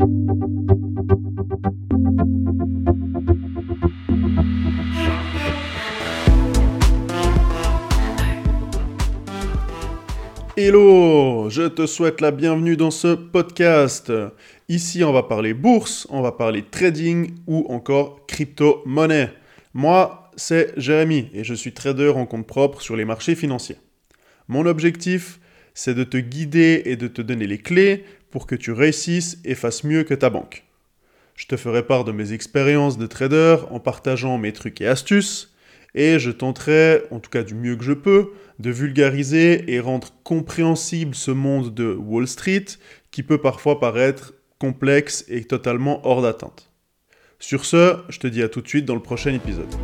Hello, je te souhaite la bienvenue dans ce podcast. Ici, on va parler bourse, on va parler trading ou encore crypto-monnaie. Moi, c'est Jérémy et je suis trader en compte propre sur les marchés financiers. Mon objectif, c'est de te guider et de te donner les clés pour que tu réussisses et fasses mieux que ta banque. Je te ferai part de mes expériences de trader en partageant mes trucs et astuces et je tenterai, en tout cas du mieux que je peux, de vulgariser et rendre compréhensible ce monde de Wall Street qui peut parfois paraître complexe et totalement hors d'atteinte. Sur ce, je te dis à tout de suite dans le prochain épisode.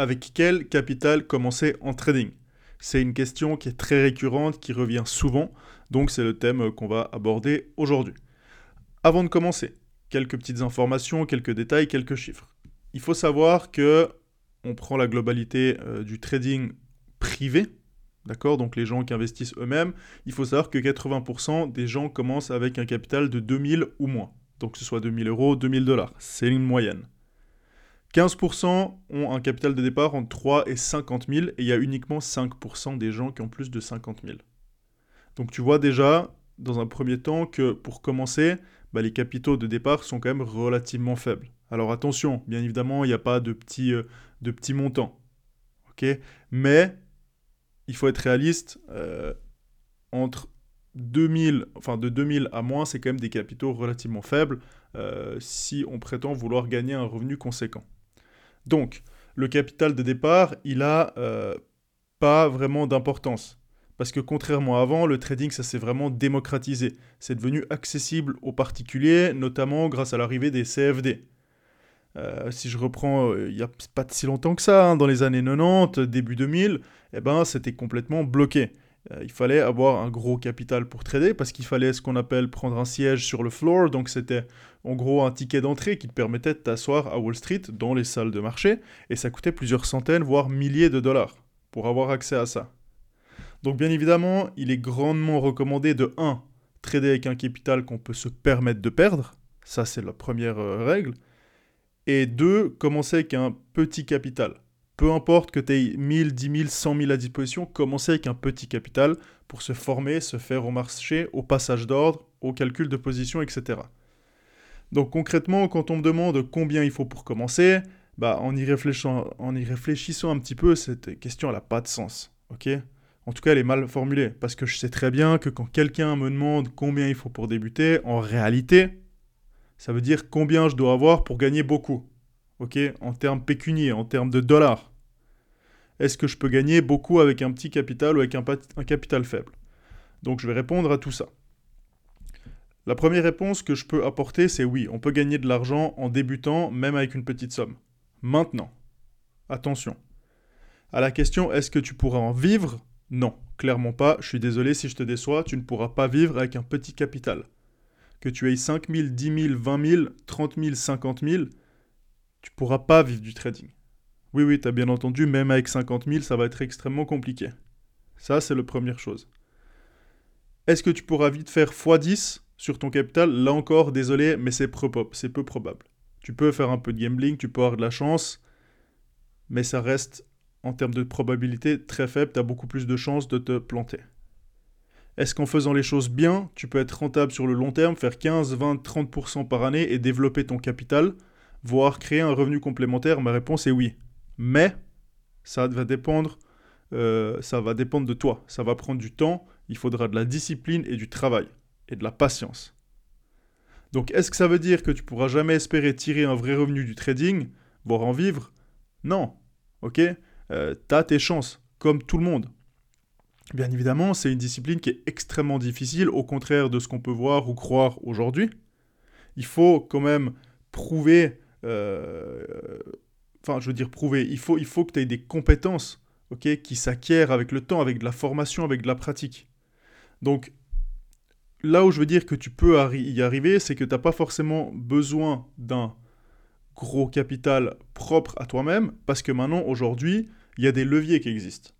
Avec quel capital commencer en trading? C'est une question qui est très récurrente, qui revient souvent, donc c'est le thème qu'on va aborder aujourd'hui. Avant de commencer, quelques petites informations, quelques détails, quelques chiffres. Il faut savoir que on prend la globalité euh, du trading privé, d'accord? Donc les gens qui investissent eux-mêmes, il faut savoir que 80% des gens commencent avec un capital de 2000 ou moins. Donc que ce soit 2000 euros, 2000 dollars, c'est une moyenne. 15% ont un capital de départ entre 3 et 50 000 et il y a uniquement 5% des gens qui ont plus de 50 000. Donc tu vois déjà, dans un premier temps, que pour commencer, bah, les capitaux de départ sont quand même relativement faibles. Alors attention, bien évidemment, il n'y a pas de petits, euh, montants. Mais il faut être réaliste, euh, entre 2000, enfin de 2000 à moins, c'est quand même des capitaux relativement faibles euh, si on prétend vouloir gagner un revenu conséquent. Donc, le capital de départ, il n'a pas vraiment d'importance. Parce que contrairement à avant, le trading, ça s'est vraiment démocratisé. C'est devenu accessible aux particuliers, notamment grâce à l'arrivée des CFD. Euh, si je reprends, euh, il n'y a pas si longtemps que ça, hein, dans les années 90, début 2000, eh ben, c'était complètement bloqué. Euh, il fallait avoir un gros capital pour trader parce qu'il fallait ce qu'on appelle prendre un siège sur le floor. Donc c'était en gros un ticket d'entrée qui te permettait de t'asseoir à Wall Street dans les salles de marché et ça coûtait plusieurs centaines, voire milliers de dollars pour avoir accès à ça. Donc bien évidemment, il est grandement recommandé de 1. Trader avec un capital qu'on peut se permettre de perdre. Ça, c'est la première euh, règle. Et 2. Commencer avec un petit capital. Peu importe que tu aies 1000, 10 000, 100 000 à disposition, commencer avec un petit capital pour se former, se faire au marché, au passage d'ordre, au calcul de position, etc. Donc concrètement, quand on me demande combien il faut pour commencer, bah, en, y réfléchissant, en y réfléchissant un petit peu, cette question n'a pas de sens. en tout cas, elle est mal formulée, parce que je sais très bien que quand quelqu'un me demande combien il faut pour débuter, en réalité, ça veut dire combien je dois avoir pour gagner beaucoup. Ok? En termes pécuniers, en termes de dollars. Est-ce que je peux gagner beaucoup avec un petit capital ou avec un, capital faible? Donc je vais répondre à tout ça. La première réponse que je peux apporter, c'est oui, on peut gagner de l'argent en débutant, même avec une petite somme. Maintenant, attention. À la question est-ce que tu pourras en vivre? Non, clairement pas. Je suis désolé si je te déçois, tu ne pourras pas vivre avec un petit capital. Que tu aies 5 000, 10 000, 20 000, 30 000, 50 000, tu pourras pas vivre du trading. Oui, oui, tu as bien entendu, même avec 50 000, ça va être extrêmement compliqué. Ça, c'est la première chose. Est-ce que tu pourras vite faire x10 sur ton capital? Là encore, désolé, mais c'est peu, peu probable. Tu peux faire un peu de gambling, tu peux avoir de la chance, mais ça reste en termes de probabilité très faible, tu as beaucoup plus de chances de te planter. Est-ce qu'en faisant les choses bien, tu peux être rentable sur le long terme, faire 15, 20, 30% par année et développer ton capital, voire créer un revenu complémentaire? Ma réponse est oui. Mais ça va dépendre, euh, ça va dépendre de toi. Ça va prendre du temps. Il faudra de la discipline et du travail et de la patience. Donc, est-ce que ça veut dire que tu pourras jamais espérer tirer un vrai revenu du trading, voire en vivre? Non. Ok? Euh, tu as tes chances, comme tout le monde. Bien évidemment, c'est une discipline qui est extrêmement difficile, au contraire de ce qu'on peut voir ou croire aujourd'hui. Il faut quand même prouver, euh, enfin je veux dire prouver, il faut, il faut que tu aies des compétences ok, qui s'acquièrent avec le temps, avec de la formation, avec de la pratique. Donc là où je veux dire que tu peux y arriver, c'est que tu n'as pas forcément besoin d'un gros capital propre à toi-même, parce que maintenant, aujourd'hui, il y a des leviers qui existent.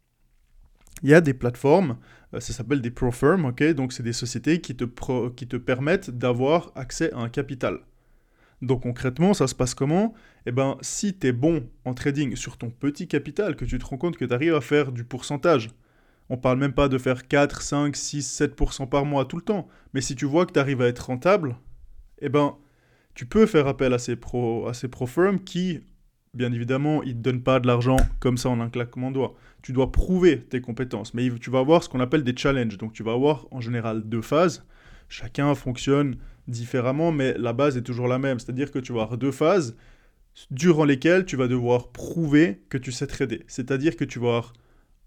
Il y a des plateformes, euh, ça s'appelle des pro firms, ok Donc c'est des sociétés qui te, qui te permettent d'avoir accès à un capital. Donc concrètement, ça se passe comment? Eh bien, si tu es bon en trading sur ton petit capital, que tu te rends compte que tu arrives à faire du pourcentage, on parle même pas de faire 4, 5, 6, 7% par mois tout le temps, mais si tu vois que tu arrives à être rentable, eh ben, tu peux faire appel à ces pro, à ces pro qui, bien évidemment, ils ne te donnent pas de l'argent comme ça en un claquement de doigts. Tu dois prouver tes compétences, mais tu vas avoir ce qu'on appelle des challenges. Donc tu vas avoir en général deux phases. Chacun fonctionne différemment, mais la base est toujours la même. C'est-à-dire que tu vas avoir deux phases durant lesquelles tu vas devoir prouver que tu sais trader. C'est-à-dire que tu vas avoir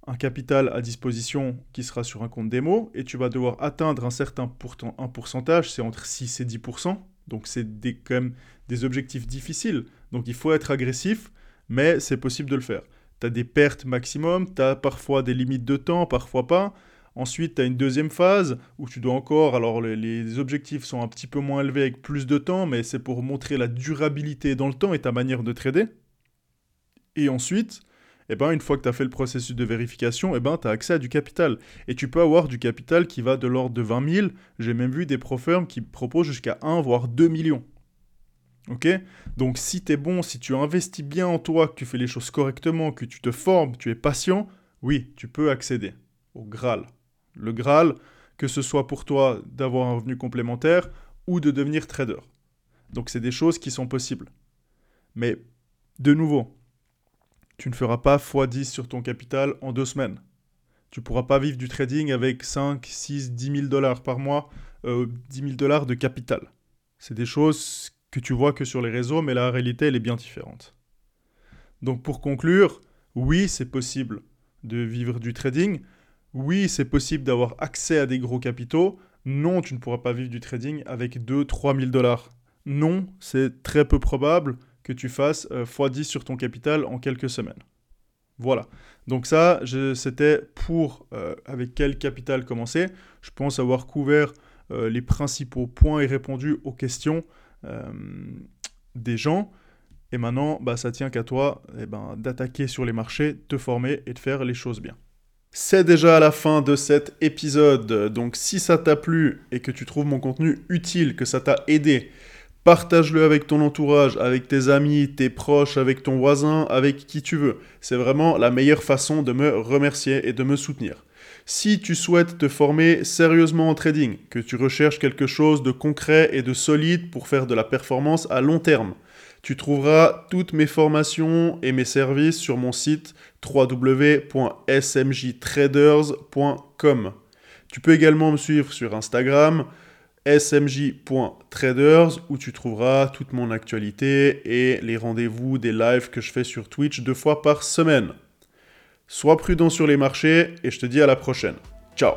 un capital à disposition qui sera sur un compte démo et tu vas devoir atteindre un certain un pourcentage, c'est entre 6 et 10%. Donc c'est quand même des objectifs difficiles. Donc il faut être agressif, mais c'est possible de le faire. Tu as des pertes maximum, tu as parfois des limites de temps, parfois pas. Ensuite, tu as une deuxième phase où tu dois encore, alors les, objectifs sont un petit peu moins élevés avec plus de temps, mais c'est pour montrer la durabilité dans le temps et ta manière de trader. Et ensuite, eh ben, une fois que tu as fait le processus de vérification, eh ben, tu as accès à du capital. Et tu peux avoir du capital qui va de l'ordre de 20 000. J'ai même vu des pro qui proposent jusqu'à 1 voire 2 millions. Ok? Donc si tu es bon, si tu investis bien en toi, que tu fais les choses correctement, que tu te formes, tu es patient, oui, tu peux accéder au Graal. Le Graal, que ce soit pour toi d'avoir un revenu complémentaire ou de devenir trader. Donc c'est des choses qui sont possibles. Mais de nouveau, tu ne feras pas x10 sur ton capital en deux semaines. Tu ne pourras pas vivre du trading avec 5, 6, 10 000 dollars par mois, euh, 10 000 dollars de capital. C'est des choses que tu vois que sur les réseaux, mais la réalité, elle est bien différente. Donc pour conclure, oui, c'est possible de vivre du trading. Oui, c'est possible d'avoir accès à des gros capitaux. Non, tu ne pourras pas vivre du trading avec 2 3 000 dollars. Non, c'est très peu probable que tu fasses euh, x10 sur ton capital en quelques semaines. Voilà. Donc ça, c'était pour euh, avec quel capital commencer. Je pense avoir couvert euh, les principaux points et répondu aux questions des gens. Et maintenant, bah, ça tient qu'à toi eh ben, d'attaquer sur les marchés, te former et de faire les choses bien. C'est déjà la fin de cet épisode. Donc si ça t'a plu et que tu trouves mon contenu utile, que ça t'a aidé, Partage-le avec ton entourage, avec tes amis, tes proches, avec ton voisin, avec qui tu veux. C'est vraiment la meilleure façon de me remercier et de me soutenir. Si tu souhaites te former sérieusement en trading, que tu recherches quelque chose de concret et de solide pour faire de la performance à long terme, tu trouveras toutes mes formations et mes services sur mon site www.smjtraders.com. Tu peux également me suivre sur Instagram, smj.traders où tu trouveras toute mon actualité et les rendez-vous des lives que je fais sur Twitch deux fois par semaine. Sois prudent sur les marchés et je te dis à la prochaine. Ciao